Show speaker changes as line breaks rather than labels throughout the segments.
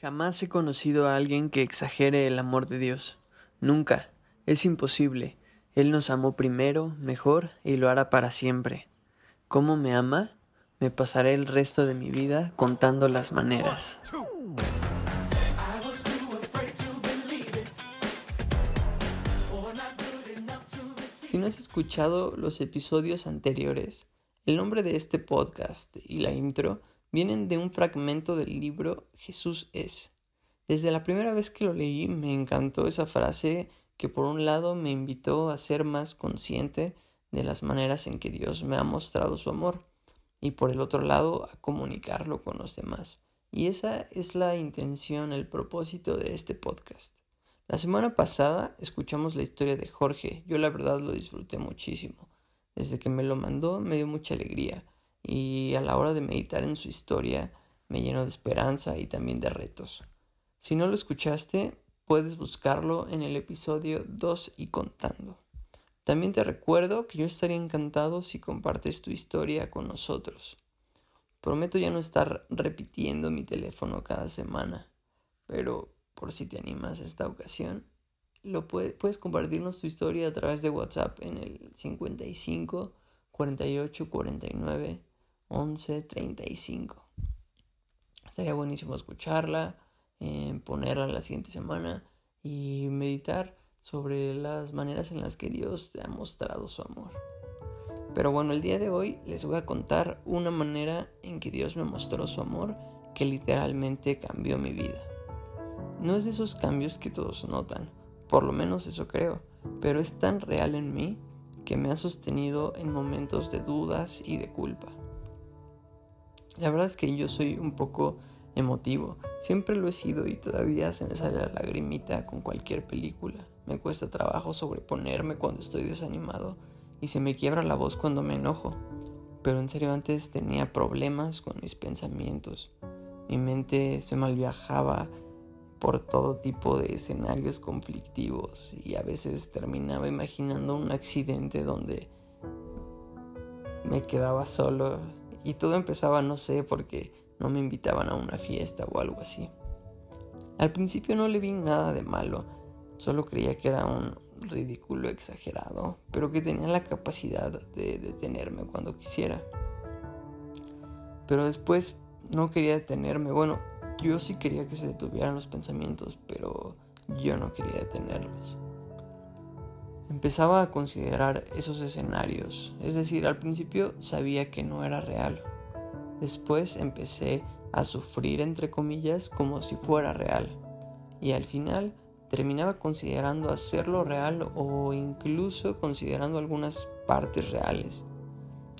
Jamás he conocido a alguien que exagere el amor de Dios. Nunca. Es imposible. Él nos amó primero, mejor, y lo hará para siempre. ¿Cómo me ama? Me pasaré el resto de mi vida contando las maneras. Si no has escuchado los episodios anteriores, el nombre de este podcast y la intro vienen de un fragmento del libro Jesús es. Desde la primera vez que lo leí me encantó esa frase que por un lado me invitó a ser más consciente de las maneras en que Dios me ha mostrado su amor y por el otro lado a comunicarlo con los demás. Y esa es la intención, el propósito de este podcast. La semana pasada escuchamos la historia de Jorge. Yo la verdad lo disfruté muchísimo. Desde que me lo mandó me dio mucha alegría y a la hora de meditar en su historia me llenó de esperanza y también de retos. Si no lo escuchaste, puedes buscarlo en el episodio 2 y contando. También te recuerdo que yo estaría encantado si compartes tu historia con nosotros. Prometo ya no estar repitiendo mi teléfono cada semana, pero por si te animas a esta ocasión, lo puedes compartirnos tu historia a través de WhatsApp en el 55 48 49 11.35. Estaría buenísimo escucharla, eh, ponerla la siguiente semana y meditar sobre las maneras en las que Dios te ha mostrado su amor. Pero bueno, el día de hoy les voy a contar una manera en que Dios me mostró su amor que literalmente cambió mi vida. No es de esos cambios que todos notan, por lo menos eso creo, pero es tan real en mí que me ha sostenido en momentos de dudas y de culpa. La verdad es que yo soy un poco emotivo. Siempre lo he sido y todavía se me sale la lagrimita con cualquier película. Me cuesta trabajo sobreponerme cuando estoy desanimado y se me quiebra la voz cuando me enojo. Pero en serio antes tenía problemas con mis pensamientos. Mi mente se malviajaba por todo tipo de escenarios conflictivos y a veces terminaba imaginando un accidente donde me quedaba solo y todo empezaba, no sé, porque no me invitaban a una fiesta o algo así. Al principio no le vi nada de malo, solo creía que era un ridículo exagerado, pero que tenía la capacidad de detenerme cuando quisiera. Pero después no quería detenerme, bueno, yo sí quería que se detuvieran los pensamientos, pero yo no quería detenerlos. Empezaba a considerar esos escenarios, es decir, al principio sabía que no era real. Después empecé a sufrir, entre comillas, como si fuera real. Y al final terminaba considerando hacerlo real o incluso considerando algunas partes reales.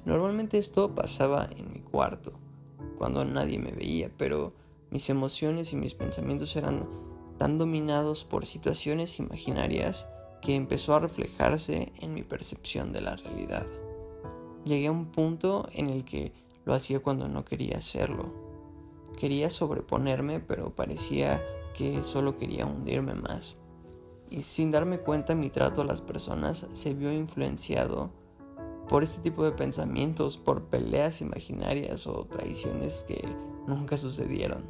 Normalmente esto pasaba en mi cuarto, cuando nadie me veía, pero mis emociones y mis pensamientos eran tan dominados por situaciones imaginarias que empezó a reflejarse en mi percepción de la realidad. Llegué a un punto en el que lo hacía cuando no quería hacerlo. Quería sobreponerme, pero parecía que solo quería hundirme más. Y sin darme cuenta mi trato a las personas se vio influenciado por este tipo de pensamientos, por peleas imaginarias o traiciones que nunca sucedieron.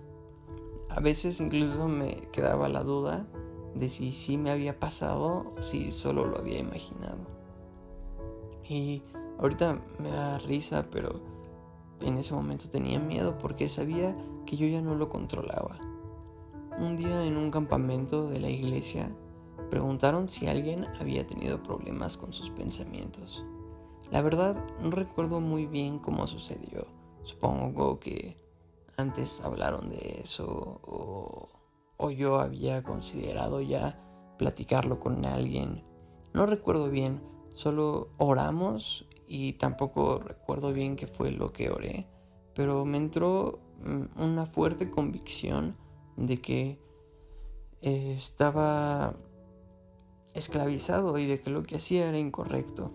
A veces incluso me quedaba la duda de si sí me había pasado si solo lo había imaginado. Y ahorita me da risa, pero en ese momento tenía miedo porque sabía que yo ya no lo controlaba. Un día en un campamento de la iglesia preguntaron si alguien había tenido problemas con sus pensamientos. La verdad no recuerdo muy bien cómo sucedió. Supongo que antes hablaron de eso o o yo había considerado ya platicarlo con alguien. No recuerdo bien, solo oramos y tampoco recuerdo bien qué fue lo que oré, pero me entró mm, una fuerte convicción de que eh, estaba esclavizado y de que lo que hacía era incorrecto.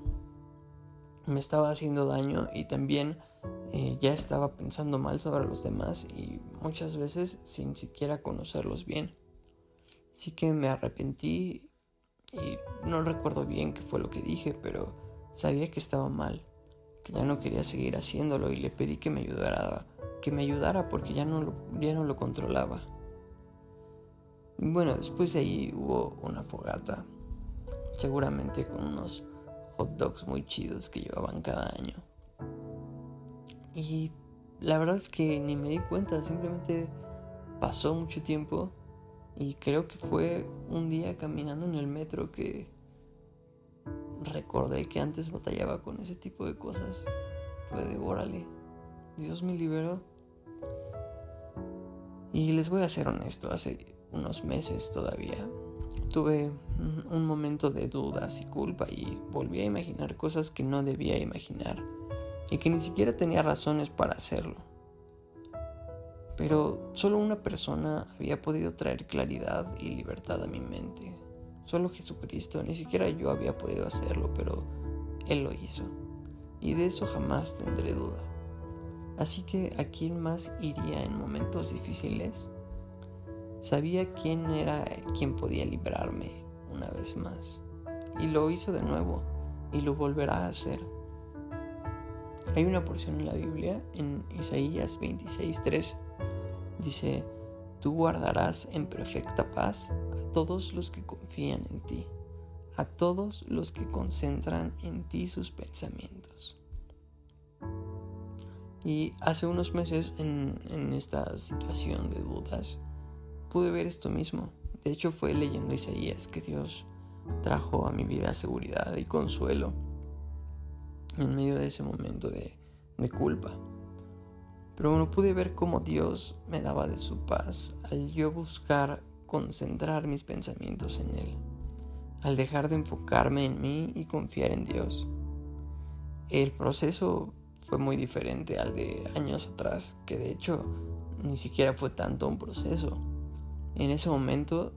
Me estaba haciendo daño y también eh, ya estaba pensando mal sobre los demás y muchas veces sin siquiera conocerlos bien. Sí que me arrepentí y no recuerdo bien qué fue lo que dije, pero sabía que estaba mal, que ya no quería seguir haciéndolo y le pedí que me ayudara, que me ayudara porque ya no lo, ya no lo controlaba. Bueno, después de ahí hubo una fogata, seguramente con unos hot dogs muy chidos que llevaban cada año. Y la verdad es que ni me di cuenta, simplemente pasó mucho tiempo y creo que fue un día caminando en el metro que recordé que antes batallaba con ese tipo de cosas. Fue de órale, Dios me liberó. Y les voy a ser honesto, hace unos meses todavía tuve un momento de dudas y culpa y volví a imaginar cosas que no debía imaginar y que ni siquiera tenía razones para hacerlo. Pero solo una persona había podido traer claridad y libertad a mi mente. Solo Jesucristo, ni siquiera yo había podido hacerlo, pero Él lo hizo. Y de eso jamás tendré duda. Así que ¿a quién más iría en momentos difíciles? Sabía quién era quien podía librarme una vez más. Y lo hizo de nuevo y lo volverá a hacer. Hay una porción en la Biblia, en Isaías 26:3, dice, tú guardarás en perfecta paz a todos los que confían en ti, a todos los que concentran en ti sus pensamientos. Y hace unos meses en, en esta situación de dudas, pude ver esto mismo. De hecho fue leyendo Isaías que Dios trajo a mi vida seguridad y consuelo en medio de ese momento de, culpa. Pero bueno, pude ver cómo Dios me daba de su paz al yo buscar concentrar mis pensamientos en Él, al dejar de enfocarme en mí y confiar en Dios. El proceso fue muy diferente al de años atrás, que de hecho ni siquiera fue tanto un proceso. En ese momento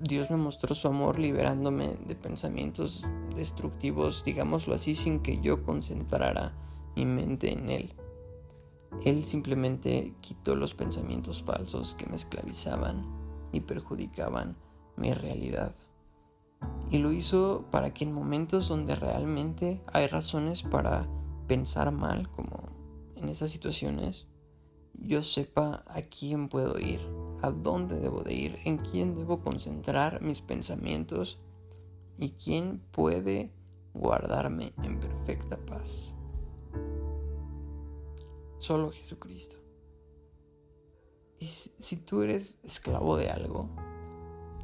Dios me mostró su amor liberándome de pensamientos destructivos, digámoslo así, sin que yo concentrara mi mente en Él. Él simplemente quitó los pensamientos falsos que me esclavizaban y perjudicaban mi realidad. Y lo hizo para que en momentos donde realmente hay razones para pensar mal, como en esas situaciones, yo sepa a quién puedo ir a dónde debo de ir, en quién debo concentrar mis pensamientos y quién puede guardarme en perfecta paz. Solo Jesucristo. Y si tú eres esclavo de algo,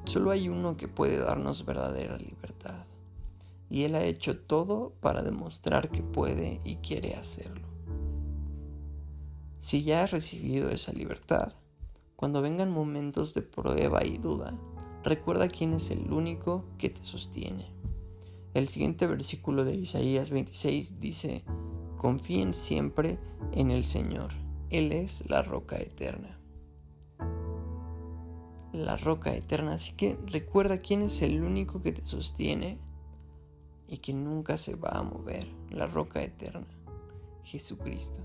solo hay uno que puede darnos verdadera libertad. Y Él ha hecho todo para demostrar que puede y quiere hacerlo. Si ya has recibido esa libertad, cuando vengan momentos de prueba y duda, recuerda quién es el único que te sostiene. El siguiente versículo de Isaías 26 dice, confíen siempre en el Señor, Él es la roca eterna. La roca eterna, así que recuerda quién es el único que te sostiene y que nunca se va a mover, la roca eterna, Jesucristo.